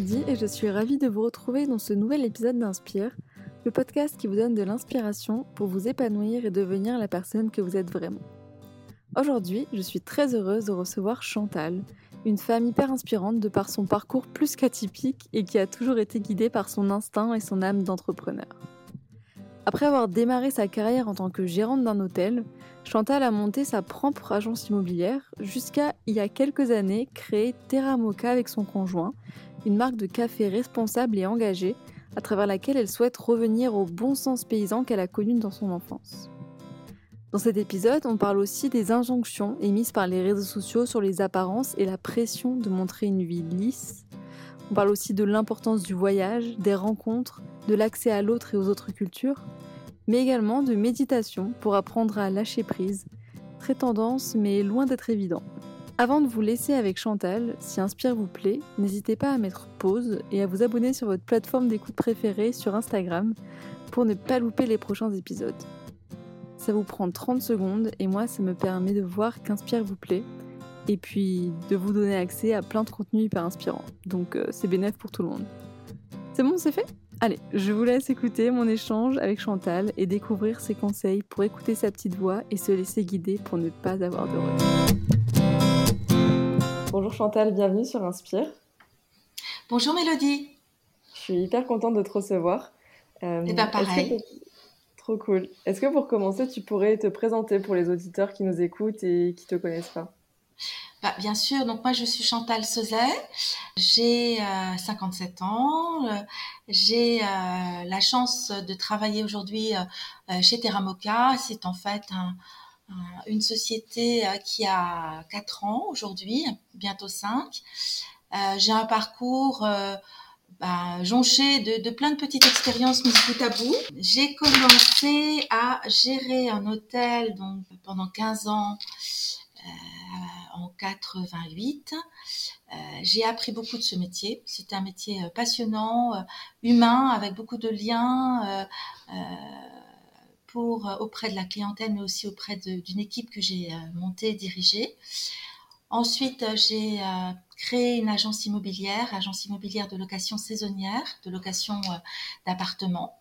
Et je suis ravie de vous retrouver dans ce nouvel épisode d'Inspire, le podcast qui vous donne de l'inspiration pour vous épanouir et devenir la personne que vous êtes vraiment. Aujourd'hui, je suis très heureuse de recevoir Chantal, une femme hyper inspirante de par son parcours plus qu'atypique et qui a toujours été guidée par son instinct et son âme d'entrepreneur. Après avoir démarré sa carrière en tant que gérante d'un hôtel, Chantal a monté sa propre agence immobilière jusqu'à, il y a quelques années, créer Terra Mocha avec son conjoint, une marque de café responsable et engagée, à travers laquelle elle souhaite revenir au bon sens paysan qu'elle a connu dans son enfance. Dans cet épisode, on parle aussi des injonctions émises par les réseaux sociaux sur les apparences et la pression de montrer une vie lisse. On parle aussi de l'importance du voyage, des rencontres, de l'accès à l'autre et aux autres cultures, mais également de méditation pour apprendre à lâcher prise. Très tendance, mais loin d'être évident. Avant de vous laisser avec Chantal, si Inspire vous plaît, n'hésitez pas à mettre pause et à vous abonner sur votre plateforme d'écoute préférée sur Instagram pour ne pas louper les prochains épisodes. Ça vous prend 30 secondes et moi ça me permet de voir qu'Inspire vous plaît et puis de vous donner accès à plein de contenus hyper inspirants. Donc euh, c'est bénéf pour tout le monde. C'est bon, c'est fait? Allez, je vous laisse écouter mon échange avec Chantal et découvrir ses conseils pour écouter sa petite voix et se laisser guider pour ne pas avoir de regrets. Bonjour Chantal, bienvenue sur Inspire. Bonjour Mélodie. Je suis hyper contente de te recevoir. Euh, et eh bien pareil. Trop cool. Est-ce que pour commencer, tu pourrais te présenter pour les auditeurs qui nous écoutent et qui ne te connaissent pas? Bah, bien sûr, donc moi je suis Chantal Sauzet, j'ai 57 euh, ans, euh, j'ai euh, la chance de travailler aujourd'hui chez Terramoka. C'est en fait une société qui a 4 ans aujourd'hui, bientôt 5. j'ai un parcours bah, jonché de, plein de petites expériences mis bout à bout. J'ai commencé à gérer un hôtel donc pendant 15 ans en 88. Euh, j'ai appris beaucoup de ce métier. C'était un métier euh, passionnant, euh, humain, avec beaucoup de liens auprès de la clientèle, mais aussi auprès d'une équipe que j'ai montée et dirigée. Ensuite, j'ai créé une agence immobilière, agence immobilière de location saisonnière, de location d'appartements.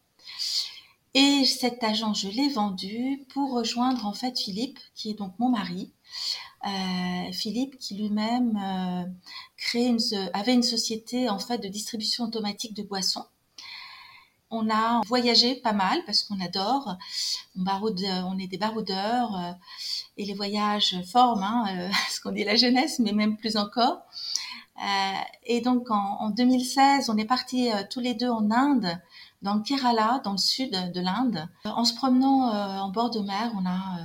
Et cette agence, je l'ai vendue pour rejoindre en fait Philippe, qui est donc mon mari, euh, Philippe qui lui-même euh, avait une société en fait de distribution automatique de boissons. On a voyagé pas mal parce qu'on adore. On, on est des baroudeurs euh, et les voyages forment hein, ce qu'on dit la jeunesse, mais même plus encore. et donc en, en, 2016, on est partis tous les deux en Inde, dans le Kerala, dans le sud de l'Inde. En se promenant en bord de mer, on a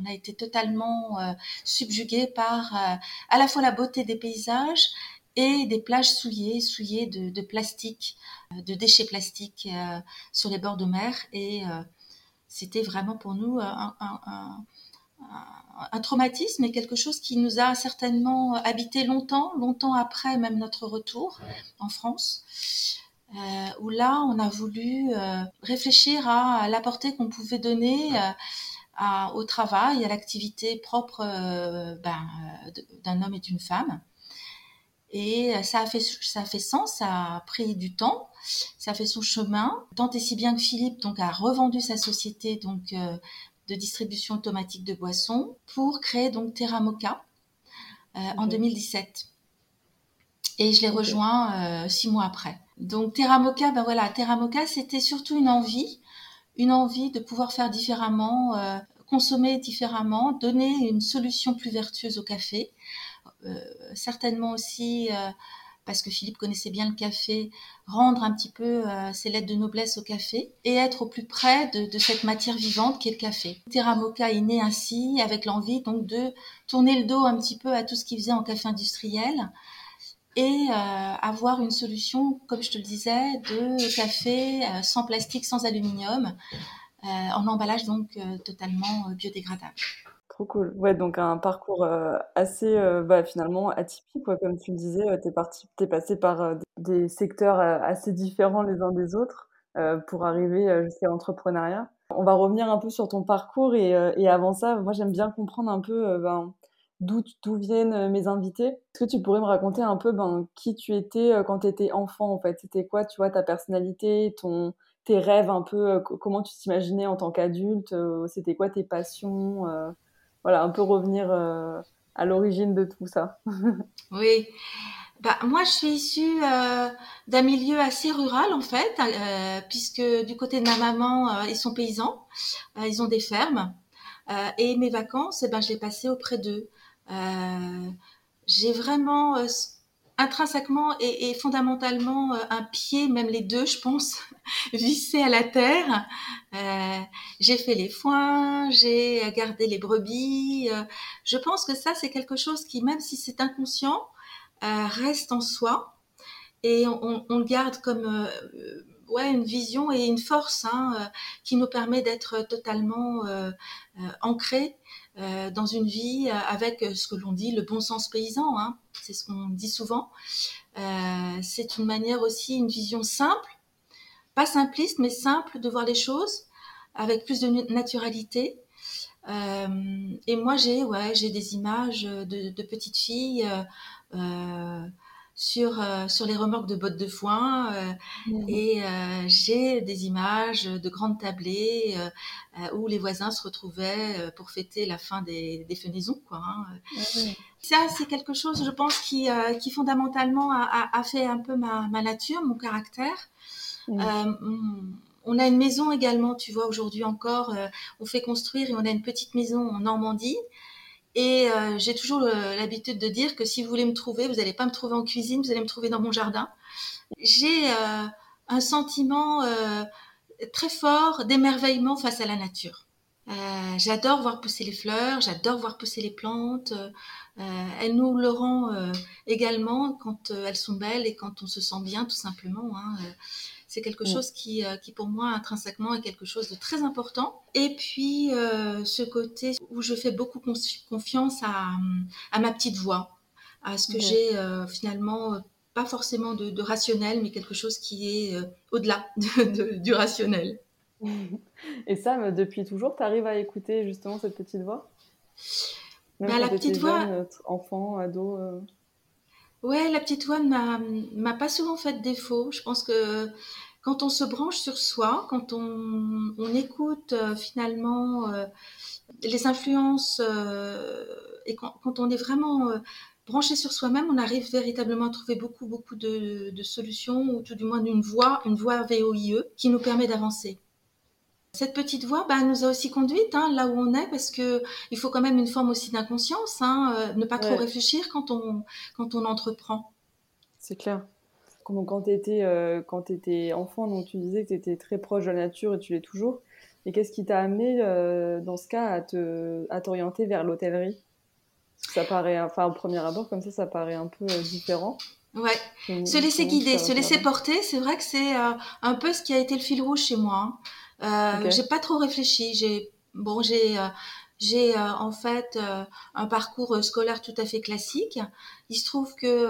on a été totalement euh, subjugué par euh, à la fois la beauté des paysages et des plages souillées, souillées de, plastique, euh, de déchets plastiques sur les bords de mer. Et c'était vraiment pour nous un, traumatisme et quelque chose qui nous a certainement habité longtemps, longtemps après même notre retour en France. où là, on a voulu réfléchir à, à la portée qu'on pouvait donner au travail, à l'activité propre euh, ben, euh, d'un homme et d'une femme. Et ça a, fait, ça a fait sens, ça a pris du temps, ça a fait son chemin, tant et si bien que Philippe donc, a revendu sa société donc, euh, de distribution automatique de boissons pour créer donc Terra Mocha en 2017. Et je l'ai rejoint six mois après. Donc Terra Mocha, ben voilà, Terra Mocha, c'était surtout une envie une envie de pouvoir faire différemment, euh, consommer différemment, donner une solution plus vertueuse au café. Euh, certainement aussi, euh, parce que Philippe connaissait bien le café, rendre un petit peu ses lettres de noblesse au café et être au plus près de, cette matière vivante qui est le café. Terra Mocha est né ainsi avec l'envie donc de tourner le dos un petit peu à tout ce qu'il faisait en café industriel et euh, avoir une solution, comme je te le disais, de café euh, sans plastique, sans aluminium, euh, en emballage donc totalement biodégradable. Trop cool. Ouais, donc un parcours assez bah, finalement atypique, comme tu le disais, tu es, es, passé par des secteurs assez différents les uns des autres pour arriver jusqu'à l'entrepreneuriat. On va revenir un peu sur ton parcours et, et avant ça, moi j'aime bien comprendre un peu ben, d'où viennent mes invités. Est-ce que tu pourrais me raconter un peu ben, qui tu étais quand tu étais enfant en fait? C'était quoi, tu vois, ta personnalité, ton, tes rêves un peu, comment tu t'imaginais en tant qu'adulte C'était quoi tes passions Voilà, un peu revenir à l'origine de tout ça. oui. Bah, moi, je suis issue euh, d'un milieu assez rural, en fait, euh, puisque du côté de ma maman, euh, ils sont paysans, ils ont des fermes. et mes vacances, eh ben, je les passais auprès d'eux. J'ai vraiment, intrinsèquement et, fondamentalement, un pied, même les deux, je pense, vissé à la terre. j'ai fait les foins, j'ai gardé les brebis. je pense que ça, c'est quelque chose qui, même si c'est inconscient, euh, reste en soi et on, le garde comme euh, ouais, une vision et une force hein, euh, qui nous permet d'être totalement euh, dans une vie avec ce que l'on dit le bon sens paysan. Hein, c'est ce qu'on dit souvent. c'est une manière aussi, une vision simple, pas simpliste, mais simple de voir les choses avec plus de naturalité. et moi, j'ai ouais, des images de, petites filles euh, sur, euh, sur les remorques de bottes de foin euh, mmh. et j'ai des images de grandes tablées où les voisins se retrouvaient pour fêter la fin des, des fenaisons. Quoi, hein. Ça, c'est quelque chose, je pense, qui, qui fondamentalement a, a, fait un peu ma, ma nature, mon caractère. Mmh. on a une maison également, tu vois, aujourd'hui encore, on fait construire et on a une petite maison en Normandie et euh, j'ai toujours l'habitude de dire que si vous voulez me trouver, vous n'allez pas me trouver en cuisine, vous allez me trouver dans mon jardin. J'ai euh, un sentiment euh, très fort d'émerveillement face à la nature. j'adore voir pousser les fleurs, j'adore voir pousser les plantes. elles nous le rend également quand elles sont belles et quand on se sent bien, tout simplement. Hein c'est quelque mm. chose qui, euh, qui, pour moi, intrinsèquement, est quelque chose de très important. Et puis, euh, ce côté où je fais beaucoup confiance à, à, ma petite voix, à ce que j'ai euh, finalement pas forcément de, rationnel, mais quelque chose qui est au-delà du rationnel. Et ça, depuis toujours, tu arrives à écouter justement cette petite voix? Même bah, la petite voix. enfant, ado. Ouais, la petite voix m'a pas souvent fait défaut. Je pense que quand on se branche sur soi, quand on, écoute euh, finalement euh, les influences euh, et quand, on est vraiment branché sur soi-même, on arrive véritablement à trouver beaucoup beaucoup de, de solutions ou tout du moins une voie, une voie VOIE qui nous permet d'avancer. Cette petite voix bah, nous a aussi conduite hein, là où on est parce que il faut quand même une forme aussi d'inconscience, hein, euh, ne pas trop réfléchir quand on, quand on entreprend. C'est clair. quand tu étais, euh, étais, enfant, donc tu disais que tu étais très proche de la nature et tu l'es toujours. Et qu'est-ce qui t'a amené euh, dans ce cas à, te, à t'orienter vers l'hôtellerie? Ça paraît, enfin au premier abord comme ça, ça paraît un peu différent. Ouais, se laisser guider, se laisser porter, c'est vrai que c'est un peu ce qui a été le fil rouge chez moi. Hein. Euh, J'ai pas trop réfléchi. J'ai bon, j'ai euh, j'ai euh, en fait un parcours scolaire tout à fait classique. Il se trouve que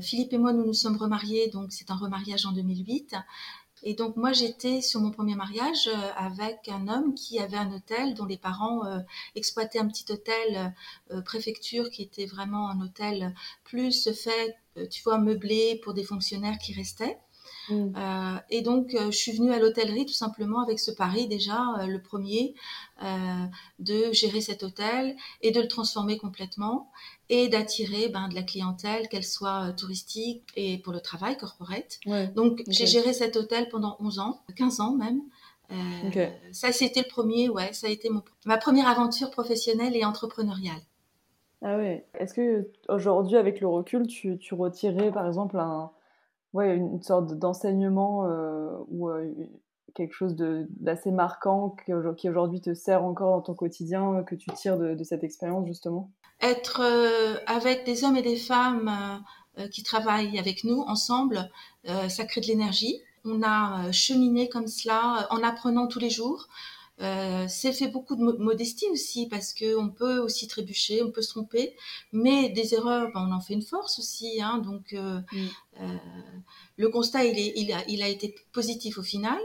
Philippe et moi nous nous sommes remariés, donc c'est un remariage en 2008. Et donc moi j'étais sur mon premier mariage avec un homme qui avait un hôtel dont les parents exploitaient un petit hôtel préfecture qui était vraiment un hôtel plus fait, tu vois, meublé pour des fonctionnaires qui restaient. Mm. Euh, et donc, euh, je suis venue à l'hôtellerie tout simplement avec ce pari déjà, euh, le premier, de gérer cet hôtel et de le transformer complètement et d'attirer ben, de la clientèle, qu'elle soit touristique et pour le travail, corporate. donc, j'ai géré cet hôtel pendant 11 ans, 15 ans même. Ça, c'était le premier, ouais, ça a été mon, ma première aventure professionnelle et entrepreneuriale. Ah ouais. Est-ce que aujourd'hui, avec le recul, tu, tu retirais par exemple un, ouais, une sorte d'enseignement euh, ou euh, quelque chose d'assez marquant qui aujourd'hui te sert encore dans ton quotidien, euh, que tu tires de, cette expérience justement? Être avec des hommes et des femmes qui travaillent avec nous ensemble, ça crée de l'énergie. On a cheminé comme cela en apprenant tous les jours. Euh, c'est fait beaucoup de modestie aussi parce que on peut aussi trébucher, on peut se tromper, mais des erreurs, ben, on en fait une force aussi. Hein, donc euh, mm. euh, le constat, il, est, il, a, il a été positif au final.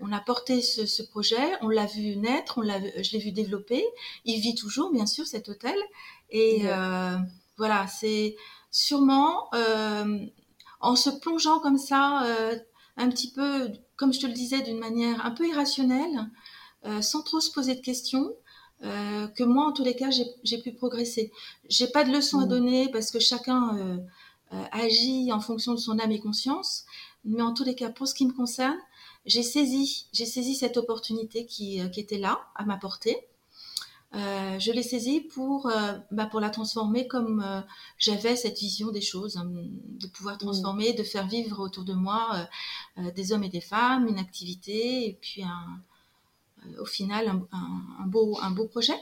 on a porté ce, projet, on l'a vu naître, on l'a, je l'ai vu développer. Il vit toujours, bien sûr, cet hôtel. Et voilà, c'est sûrement en se plongeant comme ça, un petit peu, comme je te le disais, d'une manière un peu irrationnelle, sans trop se poser de questions, que moi, en tous les cas, j'ai, pu progresser. J'ai pas de leçons à mm. donner parce que chacun agit en fonction de son âme et conscience. Mais en tous les cas, pour ce qui me concerne, j'ai saisi, j'ai saisi cette opportunité qui, qui, était là, à ma portée. Euh, je l'ai saisie pour, euh, bah, pour la transformer comme euh, j'avais cette vision des choses, hein, de pouvoir transformer, de faire vivre autour de moi des hommes et des femmes, une activité, et puis un, au final un, un, beau, un beau projet.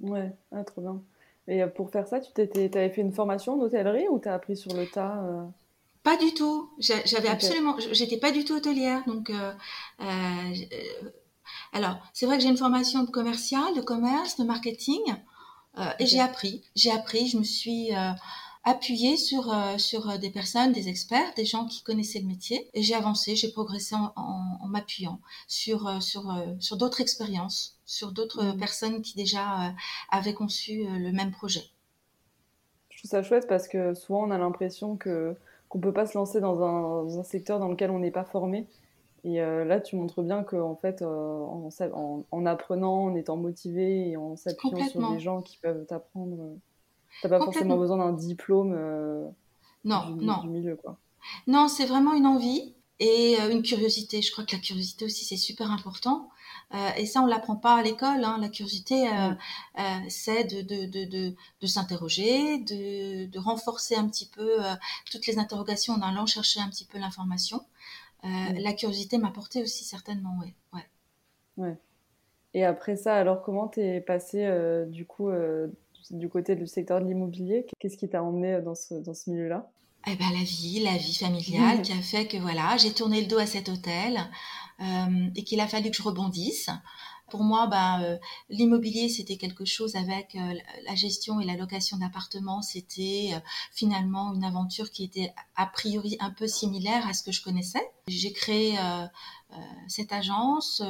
Ouais, ah, trop bien. Et pour faire ça, tu avais fait une formation d'hôtellerie ou tu as appris sur le tas Pas du tout. J'avais absolument, j'étais pas du tout hôtelière, donc alors, c'est vrai que j'ai une formation de commercial, de commerce, de marketing, euh, et j'ai appris. J'ai appris, je me suis euh, appuyée sur, euh, sur des personnes, des experts, des gens qui connaissaient le métier, et j'ai avancé, j'ai progressé en, en, m'appuyant sur, sur, sur d'autres expériences, sur d'autres mmh. personnes qui déjà avaient conçu le même projet. Je trouve ça chouette parce que souvent on a l'impression que qu'on peut pas se lancer dans un, dans un secteur dans lequel on n'est pas formé. Et euh, là, tu montres bien qu'en fait, euh, en, en, apprenant, en étant motivé et en s'appuyant sur des gens qui peuvent t'apprendre, euh, n'as pas forcément besoin d'un diplôme non, du, non. du milieu. Quoi. Non, c'est vraiment une envie et une curiosité. Je crois que la curiosité aussi, c'est super important. et ça, on l'apprend pas à l'école. Hein. La curiosité, c'est de, de, de, de, de s'interroger, de, de renforcer un petit peu toutes les interrogations en allant chercher un petit peu l'information. Euh, la curiosité m'a porté aussi certainement, ouais. ouais. Ouais. Et après ça, alors comment t'es passé euh, du coup euh, du côté du secteur de l'immobilier Qu'est-ce qui t'a emmené dans ce, dans ce milieu-là? Eh ben, la vie, la vie familiale qui a fait que voilà, j'ai tourné le dos à cet hôtel et qu'il a fallu que je rebondisse pour moi, bah, euh, l'immobilier, c'était quelque chose avec euh, la gestion et la location d'appartements. C'était euh, finalement une aventure qui était a priori un peu similaire à ce que je connaissais. J'ai créé cette agence.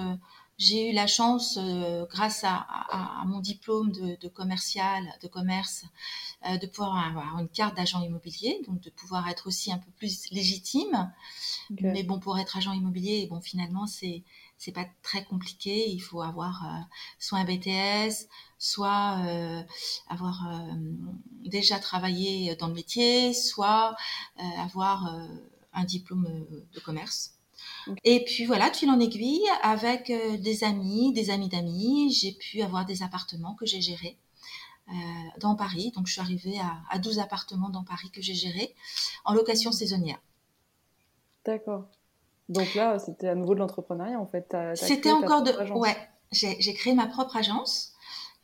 J'ai eu la chance, grâce à, mon diplôme de, commercial, de commerce, de pouvoir avoir une carte d'agent immobilier, donc de pouvoir être aussi un peu plus légitime. Mais bon, pour être agent immobilier, bon, finalement, c'est c'est pas très compliqué. Il faut avoir euh, soit un BTS, soit euh, avoir euh, déjà travaillé dans le métier, soit avoir un diplôme de commerce. Et puis voilà, de fil en aiguille, avec des amis, des amis d'amis, j'ai pu avoir des appartements que j'ai gérés. dans Paris. Donc, je suis arrivée à, à 12 appartements dans Paris que j'ai gérés en location saisonnière. D'accord. Donc là, c'était à nouveau de l'entrepreneuriat en fait. C'était encore de. Ouais, j'ai créé ma propre agence.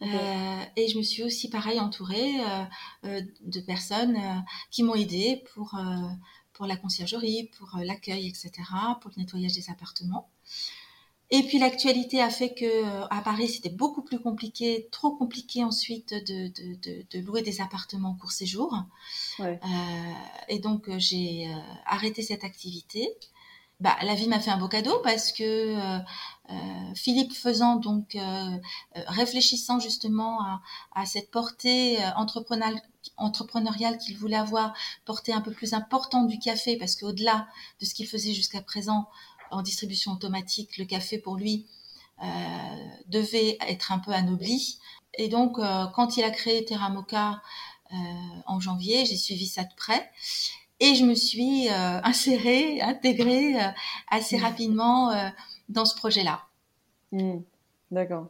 Euh, et je me suis aussi pareil entourée euh, euh, de personnes qui m'ont aidée pour, pour la conciergerie, pour l'accueil, etc., pour le nettoyage des appartements. Et puis l'actualité a fait que à Paris c'était beaucoup plus compliqué, trop compliqué ensuite de, de, de, de louer des appartements en court séjour. Ouais. et donc j'ai arrêté cette activité bah, la vie m'a fait un beau cadeau parce que euh, euh, Philippe faisant donc euh, réfléchissant justement à, cette portée entrepreneuriale, qu'il voulait avoir, portée un peu plus importante du café parce qu'au-delà de ce qu'il faisait jusqu'à présent en distribution automatique, le café pour lui devait être un peu anobli. Et donc quand il a créé Terra Mocha en janvier, j'ai suivi ça de près. Et je me suis euh, insérée, intégrée euh, assez rapidement euh, dans ce projet-là. Mmh. D'accord.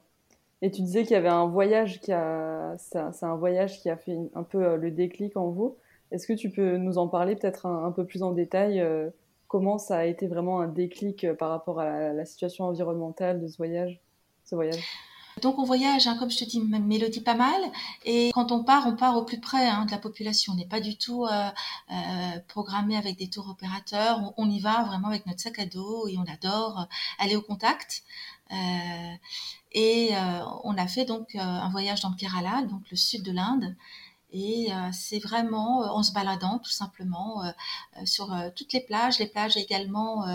Et tu disais qu'il y avait un voyage qui a, c'est un voyage qui a fait un peu le déclic en vous. Est-ce que tu peux nous en parler peut-être un, peu plus en détail Comment ça a été vraiment un déclic par rapport à la, situation environnementale de ce voyage, ce voyage? Donc on voyage, hein, comme je te dis, Mélodie pas mal. Et quand on part, on part au plus près hein, de la population. On n'est pas du tout euh, euh, programmé avec des tours opérateurs. On, y va vraiment avec notre sac à dos et on adore euh, aller au contact. et on a fait donc un voyage dans le Kerala, donc le sud de l'Inde. Et c'est vraiment en se baladant tout simplement sur toutes les plages, les plages également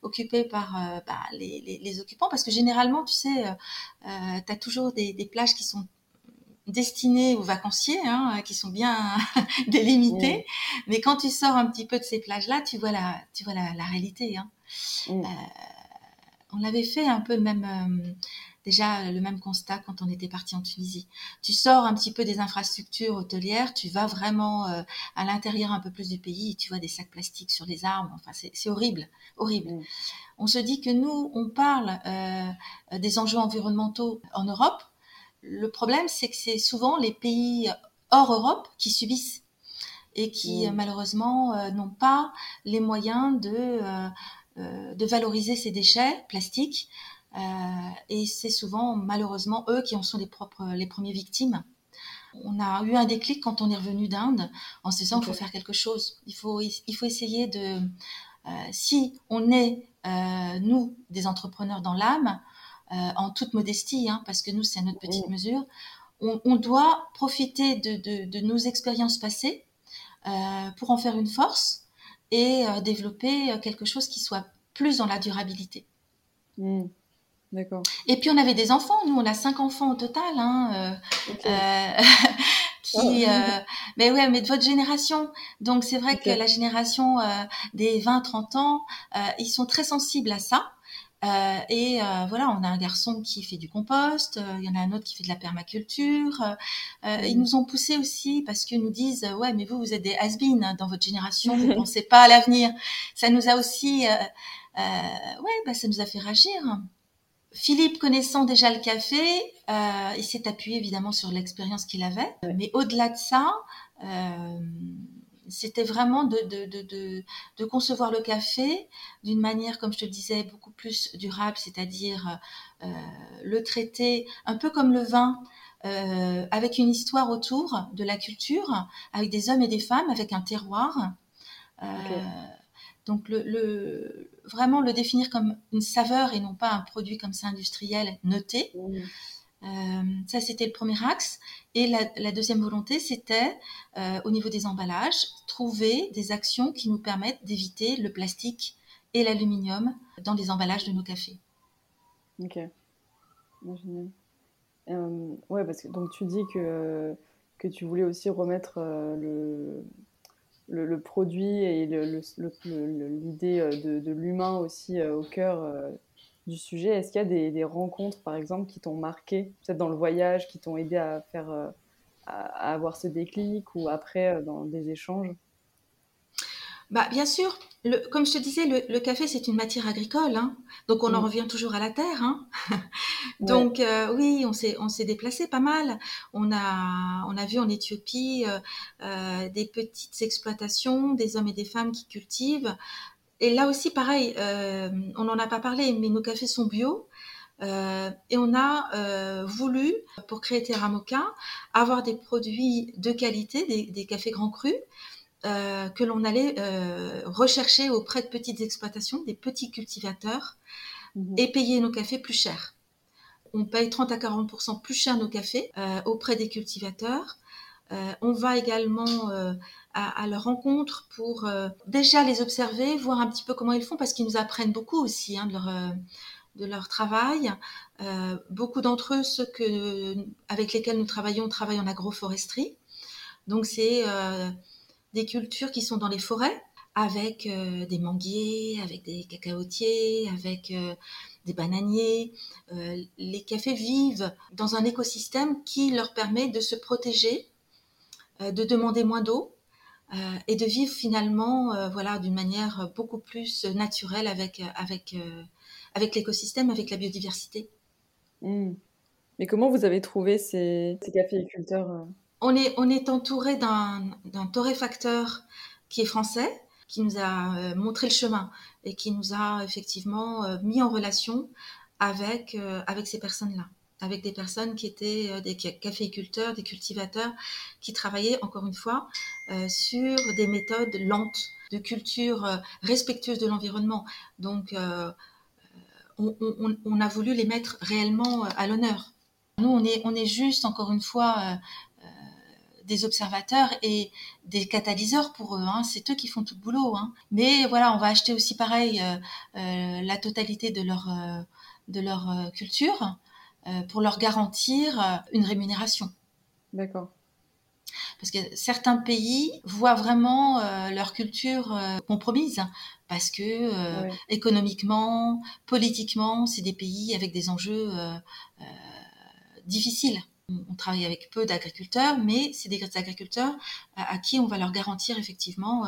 occupées par bah, les, occupants, parce que généralement, tu sais, tu as toujours des, plages qui sont destinées aux vacanciers, hein, qui sont bien délimitées. Mais quand tu sors un petit peu de ces plages-là, tu vois la, tu vois la, réalité. Hein. on avait fait un peu même déjà le même constat quand on était parti en Tunisie. Tu sors un petit peu des infrastructures hôtelières, tu vas vraiment euh, à l'intérieur un peu plus du pays, tu vois des sacs plastiques sur les arbres. Enfin, c'est horrible, horrible. Mm. On se dit que nous, on parle euh, des enjeux environnementaux en Europe. Le problème, c'est que c'est souvent les pays hors Europe qui subissent et qui mm. malheureusement euh, n'ont pas les moyens de, de valoriser ces déchets plastiques euh, et c'est souvent, malheureusement, eux qui en sont les, propres, les premiers victimes. On a eu un déclic quand on est revenu d'Inde en se disant qu'il faut faire quelque chose. Il faut, il faut essayer de... Euh, si on est, euh, nous, des entrepreneurs dans l'âme, en toute modestie, hein, parce que nous, c'est à notre petite mesure, on, doit profiter de, de, de nos expériences passées pour en faire une force et développer quelque chose qui soit plus dans la durabilité. Mmh. D'accord. Et puis on avait des enfants, nous on a cinq enfants au total, hein, euh, euh, qui, ah euh, mais ouais, mais de votre génération. Donc c'est vrai que la génération des 20-30 ans, ils sont très sensibles à ça. et voilà, on a un garçon qui fait du compost, il y en a un autre qui fait de la permaculture. Ils nous ont poussé aussi parce qu'ils nous disent ouais, mais vous vous êtes des has dans votre génération, vous pensez pas à l'avenir. Ça nous a aussi, ouais, bah, ça nous a fait réagir. Philippe, connaissant déjà le café, euh, il s'est appuyé évidemment sur l'expérience qu'il avait. Mais au-delà de ça, euh, c'était vraiment de, de, concevoir le café d'une manière, comme je te le disais, beaucoup plus durable, c'est-à-dire euh, le traiter un peu comme le vin. avec une histoire autour de la culture, avec des hommes et des femmes, avec un terroir. Donc le, vraiment le définir comme une saveur et non pas un produit comme ça industriel noté. Mmh. Euh, ça, c'était le premier axe. Et la, deuxième volonté, c'était, euh, au niveau des emballages, trouver des actions qui nous permettent d'éviter le plastique et l'aluminium dans les emballages de nos cafés. Ok. Génial. Euh, ouais, parce que donc tu dis que, que tu voulais aussi remettre le, le, produit et l'idée euh, de, l'humain aussi euh, au cœur euh, du sujet. Est-ce qu'il y a des, rencontres, par exemple, qui t'ont marqué, peut-être dans le voyage, qui t'ont aidé à faire, à, avoir ce déclic ou après dans des échanges? Bah, bien sûr, comme je te disais, le, café, c'est une matière agricole, hein. donc on en mm. revient toujours à la terre. Hein. donc euh, oui, on s'est, on s'est déplacé pas mal. On a, on a vu en Éthiopie euh, euh, des petites exploitations, des hommes et des femmes qui cultivent. Et là aussi, pareil, on n'en a pas parlé, mais nos cafés sont bio. et on a voulu, pour créer Terra Mocha, avoir des produits de qualité, des, des cafés grands crus, euh, que l'on allait euh, rechercher auprès de petites exploitations, des petits cultivateurs, mhm. et payer nos cafés plus cher. On paye 30 à 40% plus cher nos cafés euh, auprès des cultivateurs. on va également à, leur rencontre pour déjà les observer, voir un petit peu comment ils font, parce qu'ils nous apprennent beaucoup aussi hein, de leur de leur travail. beaucoup d'entre eux, ceux que, avec lesquels nous travaillons, travaillent en agroforesterie. Donc c'est des cultures qui sont dans les forêts, avec euh, des manguiers, avec des cacaotiers, avec euh, des bananiers. Euh, les cafés vivent dans un écosystème qui leur permet de se protéger, de demander moins d'eau et de vivre finalement voilà, d'une manière beaucoup plus naturelle avec, avec, avec l'écosystème, avec la biodiversité. Mmh. Mais comment vous avez trouvé ces, ces caféiculteurs on est, entouré d'un torréfacteur qui est français, qui nous a euh, montré le chemin et qui nous a effectivement euh, mis en relation avec, euh, avec ces personnes-là, avec des personnes qui étaient des caféiculteurs, des cultivateurs, qui travaillaient, encore une fois, sur des méthodes lentes de culture respectueuse de l'environnement. Donc, on, a voulu les mettre réellement à l'honneur. Nous, on est juste, encore une fois, des observateurs et des catalyseurs pour eux. Hein. C'est eux qui font tout le boulot. Hein. Mais voilà, on va acheter aussi pareil la totalité de leur de leur culture pour leur garantir une rémunération. D'accord parce que certains pays voient vraiment euh, leur culture euh, compromise parce que euh, économiquement, politiquement, c'est des pays avec des enjeux difficiles. On travaille avec peu d'agriculteurs, mais c'est des agriculteurs à, qui on va leur garantir effectivement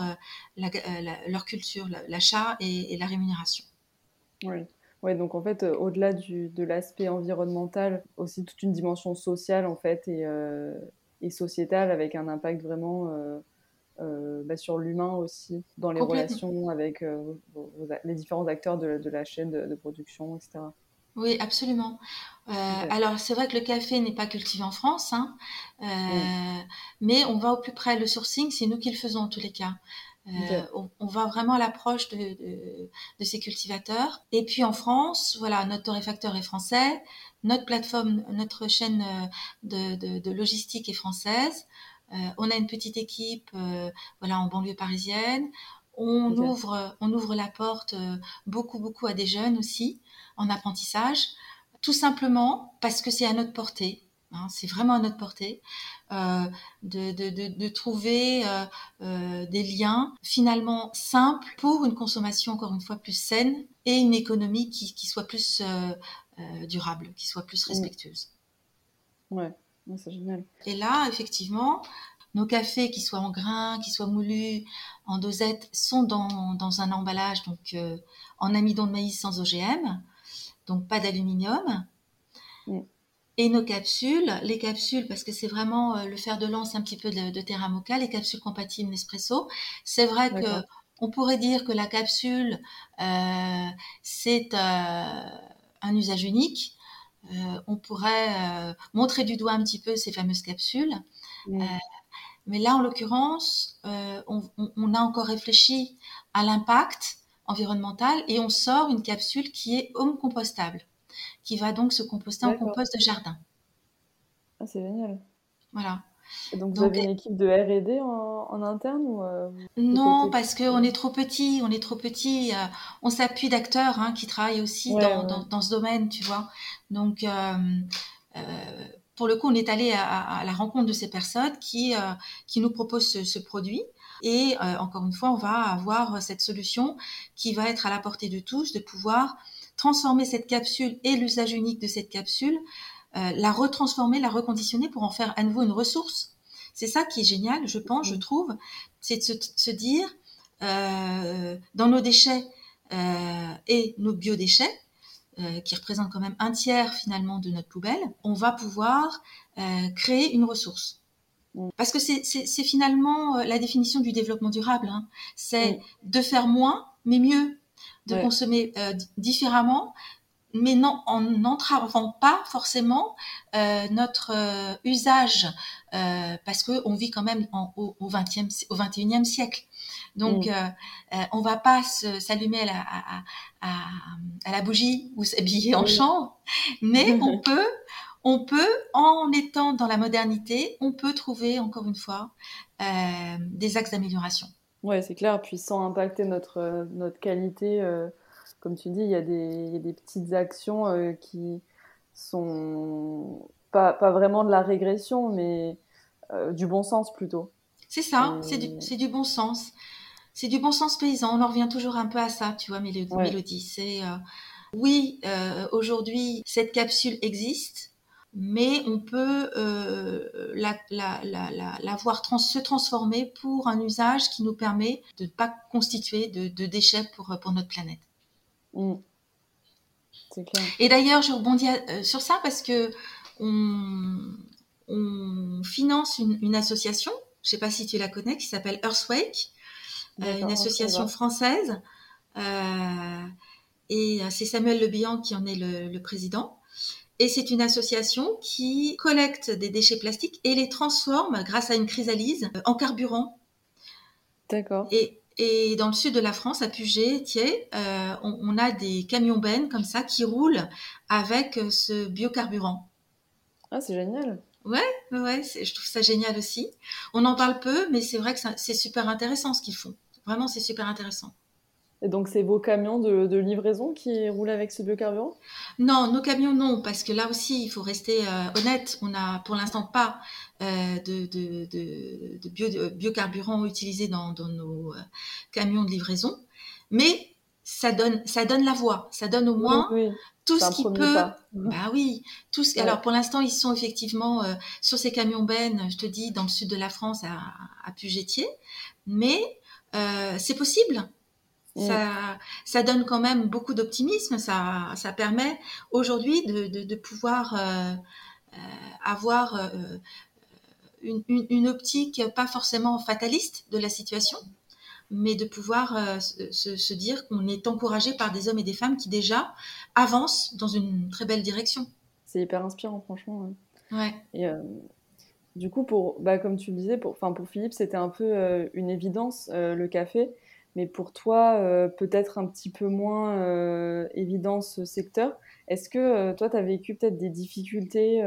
leur culture, l'achat et, la rémunération. Oui. Ouais, donc en fait, au-delà de l'aspect environnemental, aussi toute une dimension sociale en fait et, et sociétale avec un impact vraiment euh, euh, bah, sur l'humain aussi, dans les relations avec euh, les différents acteurs de, la chaîne de, production, etc. Oui, absolument. Alors, c'est vrai que le café n'est pas cultivé en France, hein, mais on va au plus près. Le sourcing, c'est nous qui le faisons en tous les cas. on, va vraiment à l'approche de, de, ces cultivateurs. Et puis en France, voilà, notre torréfacteur est français notre plateforme, notre chaîne euh, de, logistique est française. Euh, on a une petite équipe euh, voilà, en banlieue parisienne. On, ouvre, on ouvre la porte beaucoup, beaucoup à des jeunes aussi en apprentissage, tout simplement parce que c'est à notre portée. Hein, c'est vraiment à notre portée de, de, trouver des liens finalement simples pour une consommation encore une fois plus saine et une économie qui, qui soit plus euh, durable, qui soit plus mm. respectueuse. Ouais, c'est génial. Et là, effectivement, nos cafés, qui soient en grains, qui soient moulus, en dosette, sont dans, dans un emballage donc euh, en amidon de maïs sans OGM, donc pas d'aluminium. Mm. Et nos capsules, les capsules, parce que c'est vraiment euh, le fer de lance un petit peu de, de Terra Mocha, les capsules compatibles Nespresso. C'est vrai que on pourrait dire que la capsule, euh, c'est un usage unique. Euh, on pourrait euh, montrer du doigt un petit peu ces fameuses capsules. Euh, mais là, en l'occurrence, on, a encore réfléchi à l'impact environnemental et on sort une capsule qui est home compostable, qui va donc se composter en compost de jardin. Ah, c'est génial. Voilà donc, vous avez une équipe de R&D en, interne ou euh, Non, parce qu'on est trop petit, on est trop petit. Euh, on s'appuie d'acteurs hein, qui travaillent aussi dans, ce domaine, tu vois. Donc, euh, pour le coup, on est allé à, la rencontre de ces personnes qui, qui nous proposent ce, ce produit. Et encore une fois, on va avoir cette solution qui va être à la portée de tous, de pouvoir transformer cette capsule et l'usage unique de cette capsule euh, la retransformer, la reconditionner pour en faire à nouveau une ressource. C'est ça qui est génial, je pense, je trouve, c'est de se, dire, euh, dans nos déchets euh, et nos biodéchets, qui représentent quand même un tiers finalement de notre poubelle, on va pouvoir créer une ressource. Mm. Parce que c'est finalement la définition du développement durable. Hein. C'est mm. de faire moins, mais mieux, de consommer différemment, mais non, en n'entravant pas forcément euh, notre euh, usage, euh, parce que on vit quand même au, au 20e, au 21e siècle. Donc, mm. euh, on va pas s'allumer à la, à, à, à, la bougie ou s'habiller en chambre, mais on peut, on peut, en étant dans la modernité, on peut trouver encore une fois des axes d'amélioration. Ouais, c'est clair. Puis sans impacter notre notre qualité comme tu dis, il y a des, petites actions euh, qui sont pas, vraiment de la régression, mais euh, du bon sens plutôt. C'est ça, c'est du, bon sens. C'est du bon sens paysan. On en revient toujours un peu à ça, tu vois, Mélodie. C'est euh, oui, aujourd'hui, cette capsule existe, mais on peut la, voir se transformer pour un usage qui nous permet de ne pas constituer de, déchets pour notre planète. Mm. Et d'ailleurs, je rebondis euh, sur ça parce que on, finance une, association, je ne sais pas si tu la connais, qui s'appelle Earthwake, euh, une association française. Euh, et c'est Samuel Le Bihan qui en est le, président. Et c'est une association qui collecte des déchets plastiques et les transforme grâce à une chrysalise en carburant. D'accord. Et, et dans le sud de la France, à Puget, Thiers, euh, on, a des camions bennes comme ça qui roulent avec euh, ce biocarburant. Ah, c'est génial. Ouais, ouais, je trouve ça génial aussi. On en parle peu, mais c'est vrai que c'est super intéressant ce qu'ils font. Vraiment, c'est super intéressant. Et donc, c'est vos camions de, livraison qui roulent avec ce biocarburant? Non, nos camions, non, parce que là aussi, il faut rester euh, honnête. On n'a pour l'instant pas euh, de, de, biocarburant utilisé dans, nos euh, camions de livraison. Mais ça donne, ça donne la voie. Ça donne au moins tout ce qui peut. Bah oui, tout ce... Alors pour l'instant, ils sont effectivement sur ces camions bennes, je te dis, dans le sud de la France, à, à Puget-Thier. Mais c'est possible. Ça, ça donne quand même beaucoup d'optimisme. Ça, ça permet aujourd'hui de, de, de, pouvoir euh, euh avoir euh, une, une, une, optique pas forcément fataliste de la situation, mais de pouvoir euh, se, se, dire qu'on est encouragé par des hommes et des femmes qui déjà avancent dans une très belle direction. C'est hyper inspirant, franchement. Ouais. Et, du coup, pour, bah, comme tu le disais, pour, pour Philippe, c'était un peu une évidence, le café mais pour toi, euh, peut-être un petit peu moins euh, évident ce secteur. Est-ce que euh, toi, tu as vécu peut-être des difficultés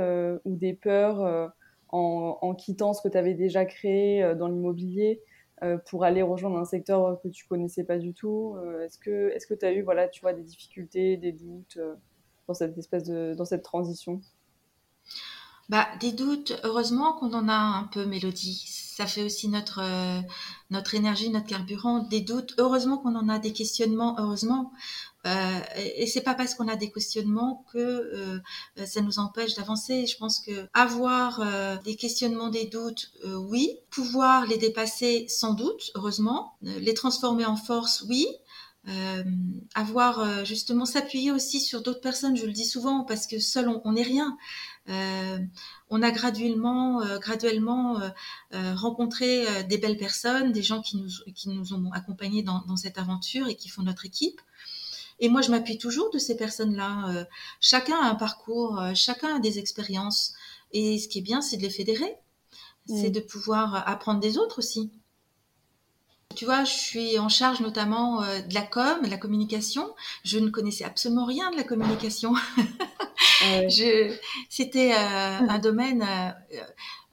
ou des peurs en, quittant ce que tu avais déjà créé dans l'immobilier pour aller rejoindre un secteur que tu connaissais pas du tout Est-ce que tu as eu voilà, tu vois, des difficultés, des doutes dans cette espèce de, dans cette transition? Bah, des doutes, heureusement qu'on en a un peu, Mélodie. Ça fait aussi notre, euh, notre énergie, notre carburant. Des doutes, heureusement qu'on en a des questionnements, heureusement. Euh, et, c'est pas parce qu'on a des questionnements que euh, ça nous empêche d'avancer. Je pense que avoir euh, des questionnements, des doutes, oui. Pouvoir les dépasser, sans doute, heureusement. les transformer en force, oui. Euh, avoir justement s'appuyer aussi sur d'autres personnes, je le dis souvent, parce que seul on n'est rien. Euh, on a graduellement, euh, graduellement euh, rencontré des belles personnes, des gens qui nous, qui nous ont accompagnés dans, cette aventure et qui font notre équipe. Et moi, je m'appuie toujours de ces personnes-là. chacun a un parcours, chacun a des expériences. Et ce qui est bien, c'est de les fédérer. C'est de pouvoir apprendre des autres aussi. Tu vois, je suis en charge notamment de la com, de la communication. Je ne connaissais absolument rien de la communication. c'était euh, un domaine euh,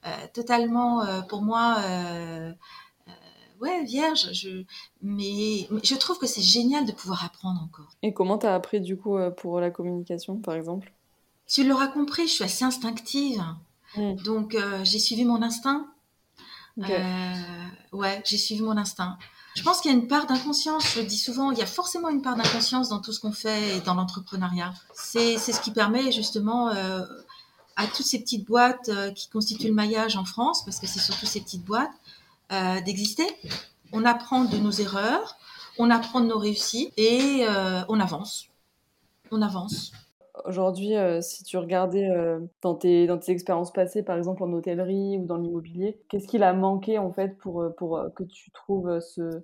euh, totalement pour moi ouais, vierge. Je, mais, je trouve que c'est génial de pouvoir apprendre encore. Et comment tu as appris du coup pour la communication, par exemple? Tu l'auras compris, je suis assez instinctive. Hmm. Donc j'ai suivi mon instinct. Ouais, j'ai suivi mon instinct. Je pense qu'il y a une part d'inconscience, je le dis souvent, il y a forcément une part d'inconscience dans tout ce qu'on fait et dans l'entrepreneuriat. C'est ce qui permet justement euh, à toutes ces petites boîtes euh, qui constituent le maillage en France, parce que c'est surtout ces petites boîtes, euh, d'exister. On apprend de nos erreurs, on apprend de nos réussites et on avance. On avance. Aujourd'hui, si tu regardais dans, tes, dans tes expériences passées, par exemple en hôtellerie ou dans l'immobilier, qu'est-ce qu'il a manqué en fait pour, pour que tu trouves ce,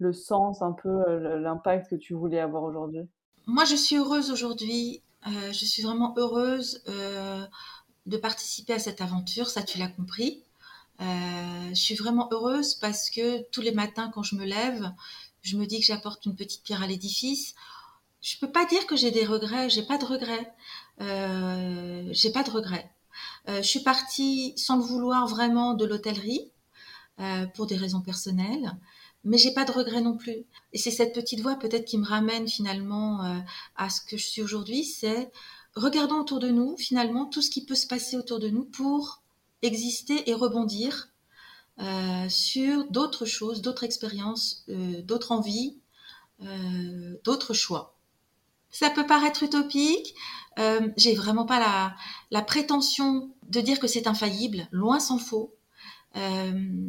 le sens, un peu l'impact que tu voulais avoir aujourd'hui? Moi, je suis heureuse aujourd'hui. je suis vraiment heureuse de participer à cette aventure, ça tu l'as compris. je suis vraiment heureuse parce que tous les matins quand je me lève, je me dis que j'apporte une petite pierre à l'édifice je peux pas dire que j'ai des regrets. J'ai pas de regrets. Euh, j'ai pas de regrets. Euh, je suis partie sans le vouloir vraiment de l'hôtellerie euh, pour des raisons personnelles, mais j'ai pas de regrets non plus. Et c'est cette petite voix peut-être qui me ramène finalement à ce que je suis aujourd'hui. C'est regardons autour de nous finalement tout ce qui peut se passer autour de nous pour exister et rebondir sur d'autres choses, d'autres expériences, d'autres envies, d'autres choix. Ça peut paraître utopique. Euh, j'ai vraiment pas la, prétention de dire que c'est infaillible, loin s'en faut. Euh,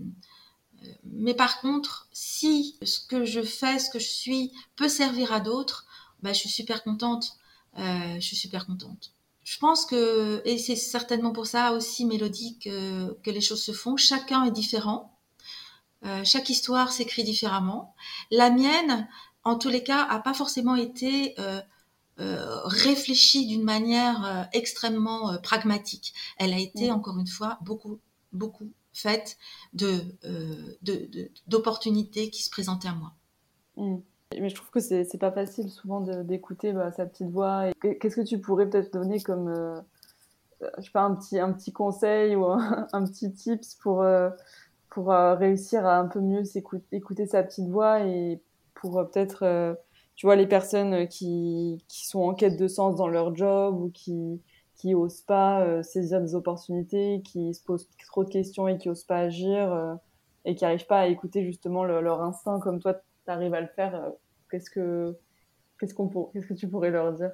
mais par contre, si ce que je fais, ce que je suis, peut servir à d'autres, bah, je suis super contente. Euh, je suis super contente. Je pense que, et c'est certainement pour ça aussi, Mélodie, que, les choses se font. Chacun est différent. Chaque histoire s'écrit différemment. La mienne, en tous les cas, a pas forcément été réfléchie d'une manière euh, extrêmement euh, pragmatique. Elle a été, encore une fois, beaucoup, beaucoup faite de, d'opportunités qui se présentaient à moi. Mmh. Mais je trouve que c'est, pas facile souvent d'écouter bah, sa petite voix. Qu'est-ce que tu pourrais peut-être donner comme je sais pas, un petit, un petit conseil ou un, petit tips pour, euh, pour euh, réussir à un peu mieux écouter sa petite voix et pour peut-être, tu vois, les personnes qui, qui sont en quête de sens dans leur job ou qui, qui osent pas saisir des opportunités, qui se posent trop de questions et qui osent pas agir et qui n'arrivent pas à écouter justement leur instinct comme toi, tu arrives à le faire. Qu'est-ce que qu'est-ce qu'on qu'est-ce que tu pourrais leur dire?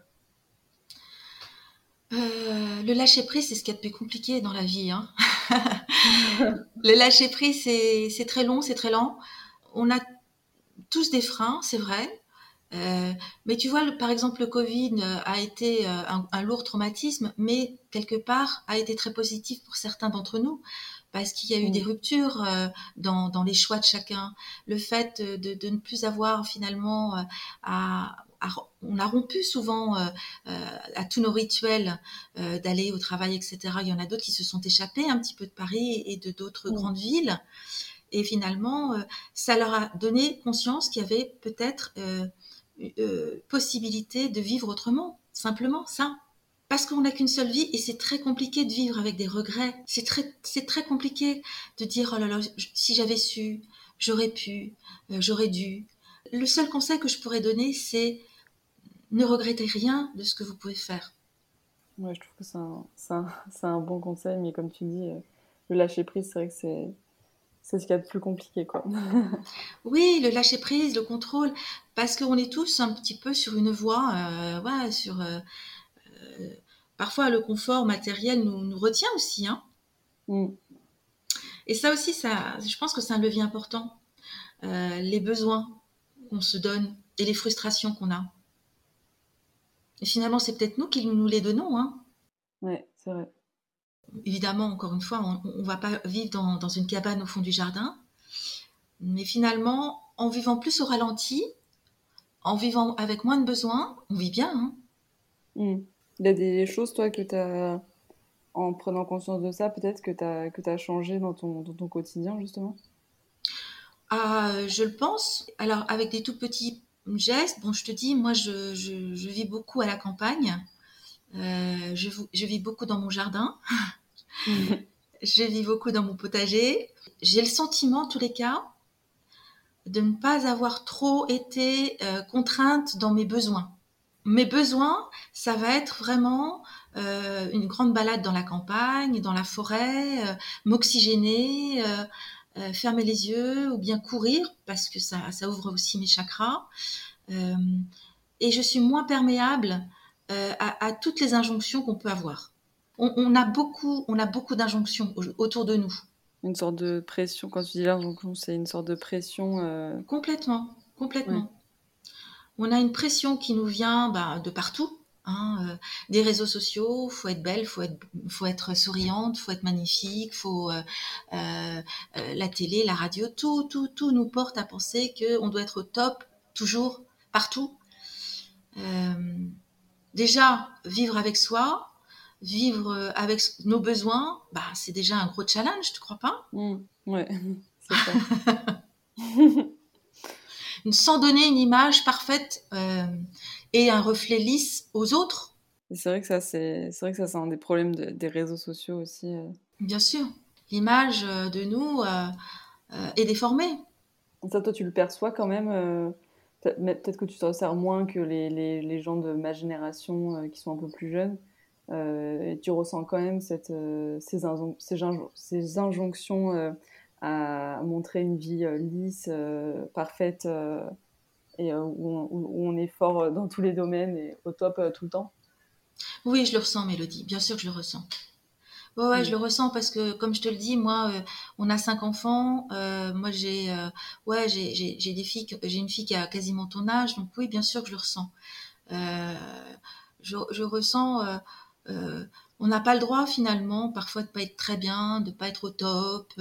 Euh, le lâcher prise, c'est ce qui est le plus compliqué dans la vie. Hein. le lâcher prise, c'est très long, c'est très lent. On a tous des freins, c'est vrai. Euh, mais tu vois, par exemple, le Covid a été euh, un, lourd traumatisme, mais quelque part a été très positif pour certains d'entre nous parce qu'il y a eu des ruptures dans, dans, les choix de chacun. Le fait de, de ne plus avoir finalement à, on a rompu souvent euh, euh, à tous nos rituels euh, d'aller au travail, etc. Il y en a d'autres qui se sont échappés un petit peu de Paris et de d'autres grandes villes. Et finalement, ça leur a donné conscience qu'il y avait peut-être possibilité de vivre autrement, simplement ça. Parce qu'on n'a qu'une seule vie et c'est très compliqué de vivre avec des regrets. C'est très, c'est très compliqué de dire oh là là, si j'avais su, j'aurais pu, j'aurais dû. Le seul conseil que je pourrais donner, c'est ne regrettez rien de ce que vous pouvez faire. Ouais, je trouve que c'est un, un, bon conseil, mais comme tu dis, euh, le lâcher prise, c'est vrai que c'est, c'est ce qu'il y a de plus compliqué. Quoi. oui, le lâcher prise, le contrôle, parce qu'on est tous un petit peu sur une voie, euh, ouais, sur. Euh, parfois, le confort matériel nous, nous retient aussi. Hein. Mm. Et ça aussi, ça, je pense que c'est un levier important. les besoins qu'on se donne et les frustrations qu'on a. Et finalement, c'est peut-être nous qui nous les donnons. Hein. Oui, c'est vrai. Évidemment, encore une fois, on ne va pas vivre dans, une cabane au fond du jardin. Mais finalement, en vivant plus au ralenti, en vivant avec moins de besoins, on vit bien. Hein. Hmm. Il y a des choses, toi, que tu as, en prenant conscience de ça, peut-être que tu as, que as changé dans ton, dans ton quotidien, justement? Ah, Je le pense. Alors, avec des tout petits geste. Bon, je te dis, moi, je, vis beaucoup à la campagne. Euh, je, vis beaucoup dans mon jardin. je vis beaucoup dans mon potager. J'ai le sentiment, en tous les cas, de ne pas avoir trop été euh, contrainte dans mes besoins. Mes besoins, ça va être vraiment euh, une grande balade dans la campagne, dans la forêt, m'oxygéner, fermer les yeux ou bien courir parce que ça, ça ouvre aussi mes chakras. Et je suis moins perméable euh, à, toutes les injonctions qu'on peut avoir. On, a beaucoup, on a beaucoup d'injonctions autour de nous. Une sorte de pression, quand tu dis l'injonction, c'est une sorte de pression. Complètement, complètement. On a une pression qui nous vient bah, de partout, Hein, euh, des réseaux sociaux, faut être belle, faut être, faut être souriante, faut être magnifique, faut euh, euh, la télé, la radio, tout, tout, tout nous porte à penser que on doit être au top toujours, partout. Déjà, vivre avec soi, vivre avec nos besoins, bah, c'est déjà un gros challenge, tu crois pas? Mmh, Ouais, c'est ça. Sans donner une image parfaite et un reflet lisse aux autres. C'est vrai que ça, c'est vrai que ça, c'est un des problèmes des réseaux sociaux aussi. Euh. Bien sûr, l'image euh, de nous euh, est déformée. Ça, toi, tu le perçois quand même. Peut-être que tu t'en sers moins que les, les, les, gens de ma génération qui sont un peu plus jeunes. et tu ressens quand même cette, ces, ces, ces, injonctions à montrer une vie lisse, parfaite et euh, où on, est fort euh, dans tous les domaines et au top euh, tout le temps Oui, je le ressens, Mélodie. Bien sûr que je le ressens. Ouais, ouais, je le ressens parce que, comme je te le dis, moi, on a cinq enfants. moi, j'ai, ouais, j'ai, j'ai, des filles, j'ai une fille qui a quasiment ton âge, donc oui, bien sûr que je le ressens. Je, je, ressens. on n'a pas le droit finalement, parfois, de pas être très bien, de pas être au top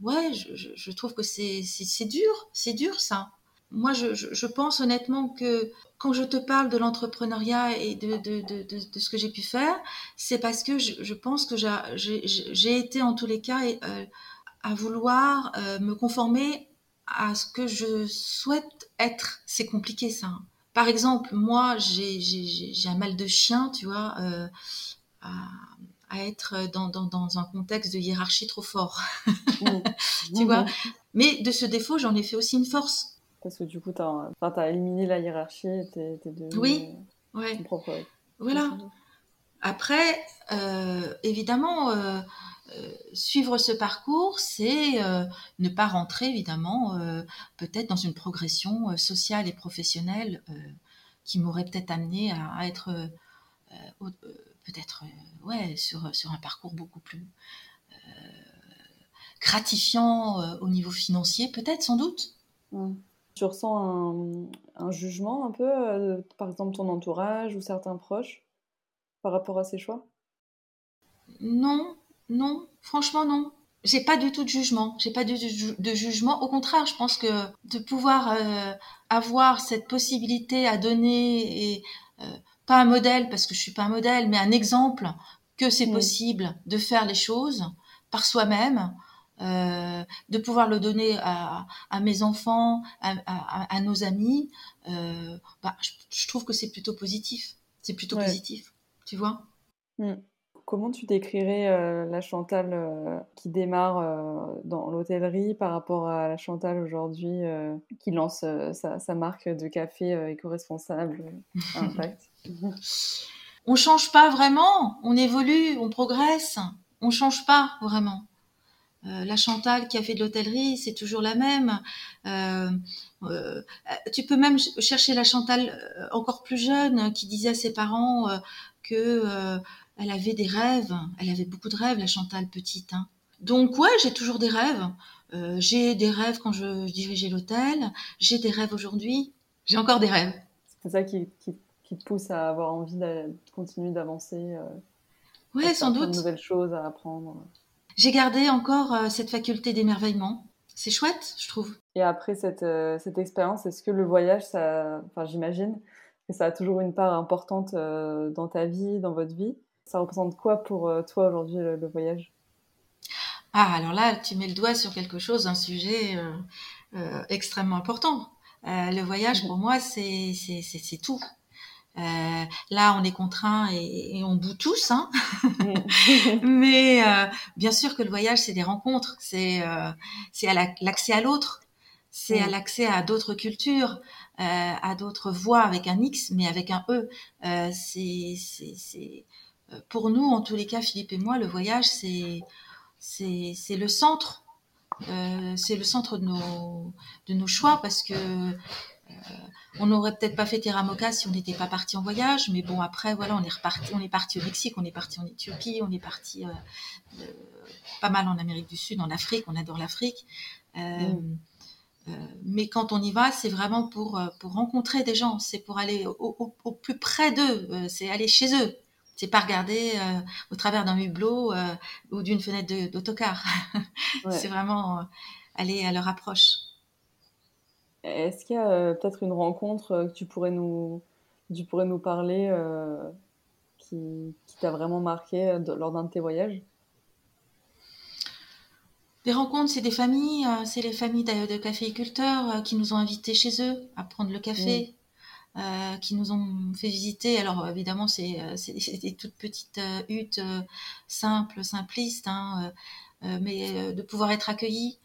ouais, je, trouve que c'est dur, c'est dur ça. Moi, je, pense honnêtement que quand je te parle de l'entrepreneuriat et de, de, ce que j'ai pu faire, c'est parce que je, pense que j'ai été en tous les cas euh, à vouloir euh, me conformer à ce que je souhaite être. C'est compliqué ça. Hein. par exemple, moi, j'ai un mal de chien, tu vois, euh, à, être dans, dans, un contexte de hiérarchie trop fort. Mmh. tu vois? Mais de ce défaut, j'en ai fait aussi une force. Parce que du coup, tu as, as, éliminé la hiérarchie et tu es, devenu oui, ouais. ton propre. Voilà. Après, euh, évidemment, euh, euh, suivre ce parcours, c'est ne pas rentrer, évidemment, peut-être dans une progression sociale et professionnelle qui m'aurait peut-être amené à, être peut-être ouais, sur, sur un parcours beaucoup plus gratifiant au niveau financier, peut-être, sans doute. Mmh. Tu ressens un, un, jugement un peu, par exemple ton entourage ou certains proches par rapport à ces choix? Non, non, franchement non. J'ai pas du tout de jugement. J'ai pas de, de, jugement. Au contraire, je pense que de pouvoir euh, avoir cette possibilité à donner et euh, pas un modèle parce que je suis pas un modèle, mais un exemple que c'est possible de faire les choses par soi-même. Euh, de pouvoir le donner à, à mes enfants, à, à, à nos amis, euh, bah, je, je, trouve que c'est plutôt positif. C'est plutôt positif tu vois. Mmh. Comment tu décrirais euh, la Chantal qui démarre dans l'hôtellerie par rapport à la Chantal aujourd'hui qui lance sa, marque de café éco-responsable impact? On change pas vraiment, on évolue, on progresse, on change pas vraiment. La Chantal qui a fait de l'hôtellerie, c'est toujours la même. tu peux même chercher la Chantal encore plus jeune qui disait à ses parents que euh, elle avait des rêves. Elle avait beaucoup de rêves, la Chantal petite. Hein. Donc ouais, j'ai toujours des rêves. Euh, j'ai des rêves quand je, dirigeais l'hôtel. J'ai des rêves aujourd'hui. J'ai encore des rêves. C'est ça qui, qui, qui, te pousse à avoir envie de continuer d'avancer. Euh, ouais, sans doute. De nouvelles choses à apprendre. J'ai gardé encore euh, cette faculté d'émerveillement. C'est chouette, je trouve. Et après cette, cette expérience, est-ce que le voyage, ça, enfin j'imagine, ça a toujours une part importante euh, dans ta vie, dans votre vie. Ça représente quoi pour euh, toi aujourd'hui le, voyage? Ah, alors là, tu mets le doigt sur quelque chose, un sujet euh, extrêmement important. le voyage, pour moi, c'est tout. Là, on est contraint et, on bout tous, hein. mais bien sûr que le voyage, c'est des rencontres, c'est c'est l'accès à l'autre, c'est à l'accès à d'autres cultures, euh, à d'autres voix avec un X, mais avec un E. Euh, c'est, c'est, euh, pour nous, en tous les cas, Philippe et moi, le voyage, c'est, c'est, c'est le centre. Euh, c'est le centre de nos, de nos choix parce que euh, on n'aurait peut-être pas fait Terramoka si on n'était pas parti en voyage, mais bon après voilà, on est reparti, on est parti au Mexique, on est parti en Éthiopie, on est parti euh, pas mal en Amérique du Sud, en Afrique, on adore l'Afrique. Mm. Euh, mais quand on y va, c'est vraiment pour, euh, pour rencontrer des gens, c'est pour aller au, au, plus près d'eux, euh, c'est aller chez eux. C'est pas regarder au travers d'un hublot ou d'une fenêtre d'autocar. c'est vraiment aller à leur approche. Est-ce qu'il y a peut-être une rencontre que tu pourrais nous, tu pourrais nous parler qui, qui t'a vraiment marqué lors d'un de tes voyages? Les rencontres, c'est des familles, euh, c'est les familles de, caféiculteurs euh, qui nous ont invités chez eux à prendre le café, euh, qui nous ont fait visiter. Alors évidemment, c'est des toutes petites huttes simples, simplistes, hein, mais de pouvoir être accueillis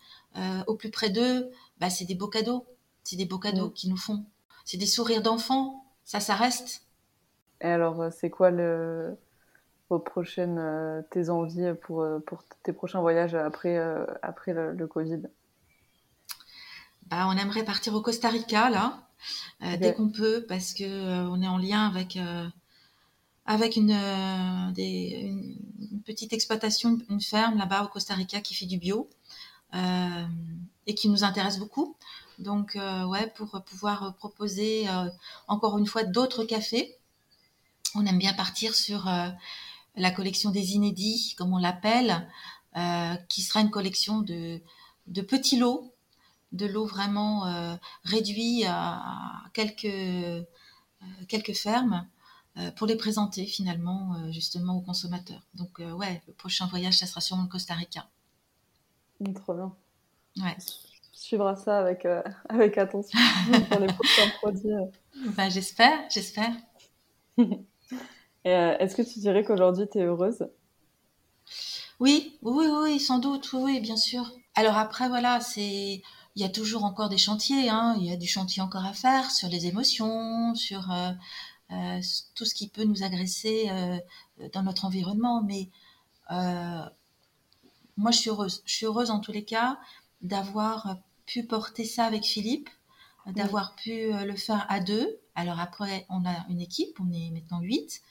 au plus près d'eux, bah, c'est des beaux cadeaux. C'est des beaux cadeaux qui nous font. C'est des sourires d'enfants. Ça, ça reste. Et alors, c'est quoi le, vos prochaines euh, tes envies pour, euh, pour tes prochains voyages après, euh, après le, Covid? Bah, On aimerait partir au Costa Rica, là, dès qu'on peut, parce que on est en lien avec, avec une, des, une, petite exploitation, une ferme là-bas au Costa Rica qui fait du bio et qui nous intéresse beaucoup. Donc, ouais, pour pouvoir proposer encore une fois d'autres cafés. On aime bien partir sur la collection des inédits, comme on l'appelle, euh, qui sera une collection de, de petits lots, de lots vraiment euh, réduits à, quelques, euh, quelques fermes pour les présenter finalement justement aux consommateurs. Donc ouais, le prochain voyage, ça sera sûrement le Costa Rica. Mmh, trop bien. Ouais. Suivra ça avec, avec attention pour les prochains produits. Ben, j'espère, j'espère. Est-ce que tu dirais qu'aujourd'hui, tu es heureuse? Oui, oui, oui, sans doute, oui, oui, bien sûr. Alors après, voilà, c'est, il y a toujours encore des chantiers, hein. Il y a du chantier encore à faire sur les émotions, sur euh, euh, tout ce qui peut nous agresser euh, dans notre environnement. Mais moi, je suis heureuse. Je suis heureuse en tous les cas d'avoir pu porter ça avec Philippe, d'avoir pu le faire à deux. Alors après, on a une équipe, on est maintenant huit,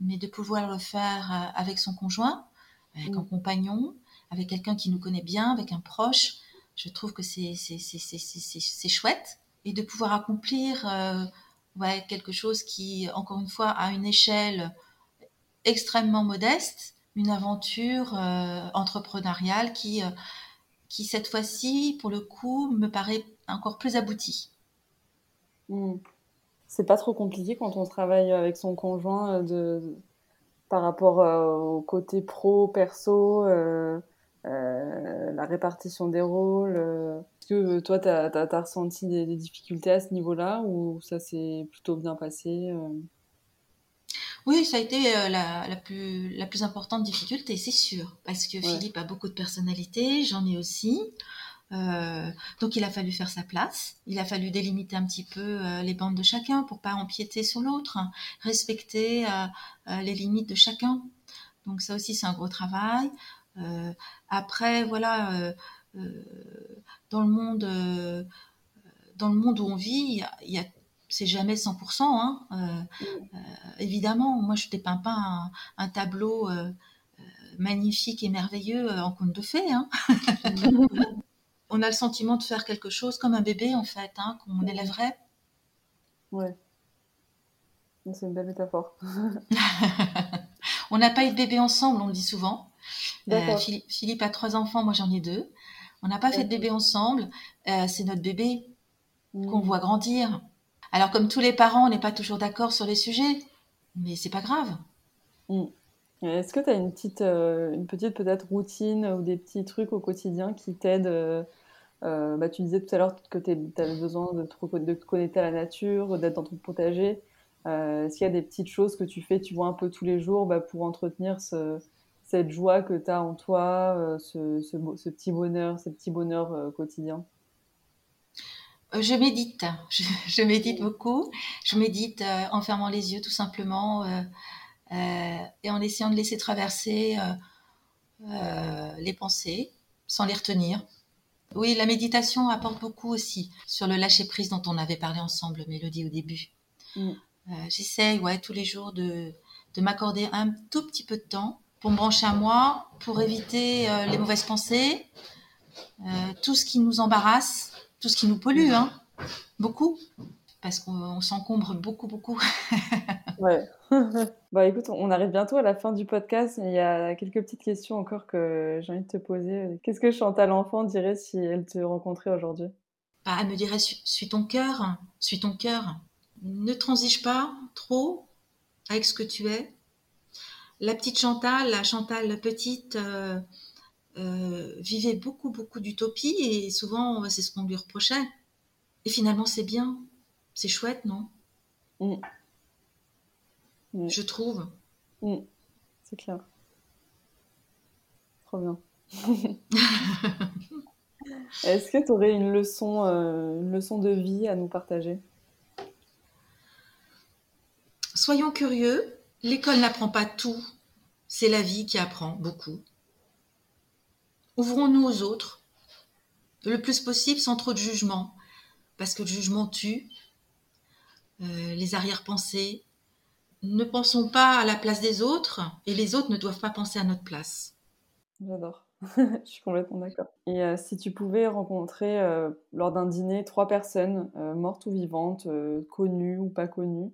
mais de pouvoir le faire avec son conjoint avec un compagnon, avec quelqu'un qui nous connaît bien, avec un proche. Je trouve que c'est chouette. Et de pouvoir accomplir euh, ouais, quelque chose qui, encore une fois, à une échelle extrêmement modeste, une aventure euh, entrepreneuriale qui, euh, qui, cette fois-ci, pour le coup, me paraît encore plus aboutie. Hmm. C'est pas trop compliqué quand on travaille avec son conjoint de, par rapport euh, au côté pro, perso, euh, euh, la répartition des rôles Est-ce que toi, tu as, ressenti des, difficultés à ce niveau-là ou ça s'est plutôt bien passé oui, ça a été la, la, plus, la plus importante difficulté, c'est sûr, parce que Philippe a beaucoup de personnalité, j'en ai aussi. Euh, donc il a fallu faire sa place, il a fallu délimiter un petit peu euh, les bandes de chacun pour pas empiéter sur l'autre, respecter euh, les limites de chacun. Donc ça aussi c'est un gros travail. après voilà, dans le monde, dans le monde où on vit, il y a, c'est jamais 100%. Hein. évidemment, moi je dépeins pas un, un tableau magnifique et merveilleux en conte de fées. Hein. on a le sentiment de faire quelque chose comme un bébé, en fait, hein, qu'on élèverait. Ouais. C'est une belle métaphore. on n'a pas eu de bébé ensemble, on le dit souvent. Euh, Philippe, a trois enfants, moi j'en ai deux. On n'a pas fait de bébé ensemble. Euh, c'est notre bébé qu'on mmh. voit grandir. Alors comme tous les parents, on n'est pas toujours d'accord sur les sujets, mais c'est pas grave. Mmh. Est-ce que tu as une petite, euh, petite peut-être routine ou des petits trucs au quotidien qui t'aident euh, bah, tu disais tout à l'heure que tu avais besoin de te, connecter à la nature, d'être dans ton potager. Euh, Est-ce qu'il y a des petites choses que tu fais, tu vois un peu tous les jours bah, pour entretenir ce, cette joie que tu as en toi, euh, ce, ce, petit bonheur, ce petit bonheur euh, quotidien? Je médite, je, médite beaucoup. Je médite en fermant les yeux tout simplement et en essayant de laisser traverser les pensées sans les retenir. Oui, la méditation apporte beaucoup aussi sur le lâcher prise dont on avait parlé ensemble, Mélodie, au début. Mm. Euh, j'essaye, ouais, tous les jours de, de m'accorder un tout petit peu de temps pour me brancher à moi, pour éviter euh, les mauvaises pensées, euh, tout ce qui nous embarrasse, tout ce qui nous pollue, hein, beaucoup, parce qu'on s'encombre beaucoup, beaucoup. ouais. bah écoute, on arrive bientôt à la fin du podcast. Il y a quelques petites questions encore que j'ai envie de te poser. Qu'est-ce que Chantal Enfant dirait si elle te rencontrait aujourd'hui? Bah, Elle me dirait suis ton cœur, suis ton cœur. Ne transige pas trop avec ce que tu es. La petite Chantal, la Chantal petite, euh, euh, vivait beaucoup, beaucoup d'utopie et souvent c'est ce qu'on lui reprochait. Et finalement, c'est bien, c'est chouette, non? Mm. Mm. je trouve. Mm. C'est clair. Trop bien. Est-ce que tu aurais une leçon, euh, une leçon de vie à nous partager? Soyons curieux. L'école n'apprend pas tout. C'est la vie qui apprend beaucoup. Ouvrons-nous aux autres, le plus possible sans trop de jugement, parce que le jugement tue. Euh, les arrière-pensées, ne pensons pas à la place des autres et les autres ne doivent pas penser à notre place. J'adore. Je suis complètement d'accord. Et euh, si tu pouvais rencontrer euh, lors d'un dîner trois personnes, mortes ou vivantes, connues ou pas connues,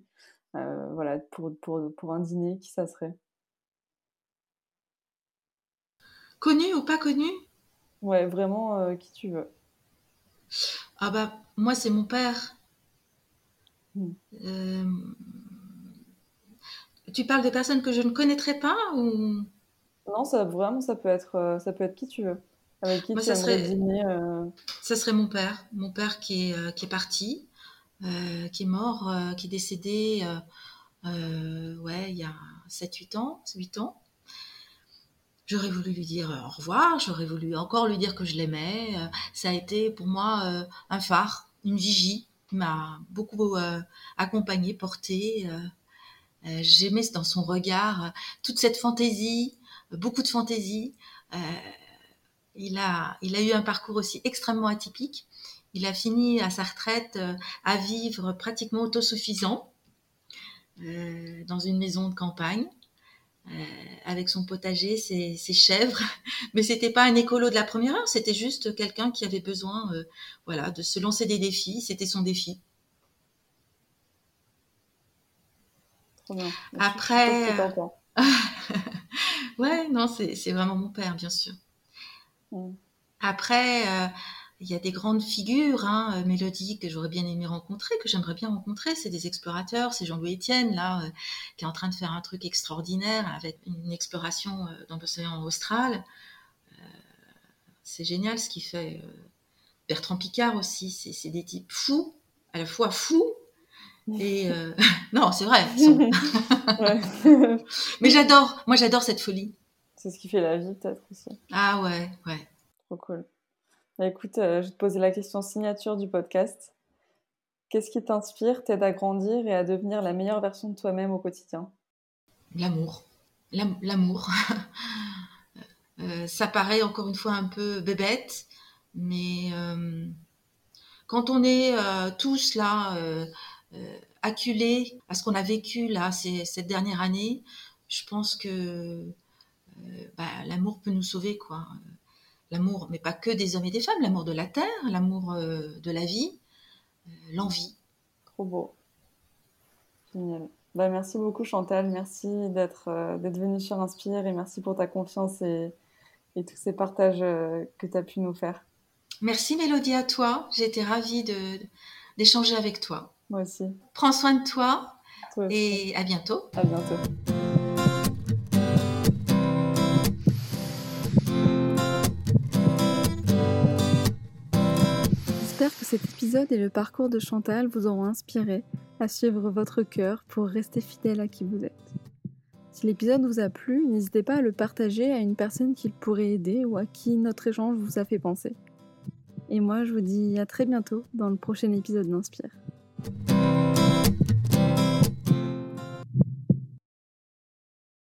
voilà, pour, pour, pour, un dîner, qui ça serait? Connues ou pas connues Ouais, vraiment qui tu veux. Ah bah, moi c'est mon père. Hmm. Tu parles de personnes que je ne connaîtrais pas ou? Non, ça vraiment ça peut être euh, ça peut être qui tu veux. Avec qui Moi, tu ça serait- dîner euh, Ça serait mon père, mon père qui est, euh, qui est parti, euh, qui est mort, euh, qui est décédé euh, euh, ouais, il y a 7-8 ans, 8 ans. J'aurais voulu lui dire euh, au revoir, j'aurais voulu encore lui dire que je l'aimais. Euh, ça a été pour moi euh, un phare, une vigie qui m'a beaucoup accompagnée, portée. J'aimais dans son regard toute cette fantaisie, beaucoup de fantaisie. Il, a, eu un parcours aussi extrêmement atypique. Il a fini à sa retraite à vivre pratiquement autosuffisant dans une maison de campagne avec son potager, ses, ses chèvres. Mais c'était pas un écolo de la première heure, c'était juste quelqu'un qui avait besoin, euh, voilà, de se lancer des défis. C'était son défi. Bien. Après, euh. Ouais, non, c'est c'est vraiment mon père, bien sûr. Mm. Après, euh, il y a des grandes figures, hein, euh, Mélodie, que j'aurais bien aimé rencontrer, que j'aimerais bien rencontrer. C'est des explorateurs. C'est Jean-Louis Etienne, là, euh, qui est en train de faire un truc extraordinaire avec une exploration euh, dans l'océan austral. Euh, c'est génial ce qu'il fait. Bertrand Picard aussi, c'est des types fous, à la fois fous et... euh, non, c'est vrai. Ouais. Mais j'adore, moi j'adore cette folie. C'est ce qui fait la vie, peut-être aussi. Ah ouais, ouais. Trop cool. Bah, écoute, euh, je vais te poser la question signature du podcast. Qu'est-ce qui t'inspire, t'aide à grandir et à devenir la meilleure version de toi-même au quotidien? L'amour. L'am- L'amour. Euh, ça paraît encore une fois un peu bébête, mais euh, quand on est tous là, acculés à ce qu'on a vécu là cette dernière année, je pense que bah, l'amour peut nous sauver, quoi. L'amour, mais pas que des hommes et des femmes, l'amour de la terre, l'amour euh, de la vie, euh, l'envie. Trop beau. Génial. Bah, merci beaucoup Chantal, merci d'être euh, venue sur Inspire et merci pour ta confiance et, et tous ces partages euh, que tu as pu nous faire. Merci Mélodie à toi, j'ai été ravie d'échanger avec toi. Moi aussi. Prends soin de toi Toi et à bientôt. À bientôt. J'espère que cet épisode et le parcours de Chantal vous auront inspiré à suivre votre cœur pour rester fidèle à qui vous êtes. Si l'épisode vous a plu, n'hésitez pas à le partager à une personne qui pourrait aider ou à qui notre échange vous a fait penser. Et moi, je vous dis à très bientôt dans le prochain épisode d'Inspire.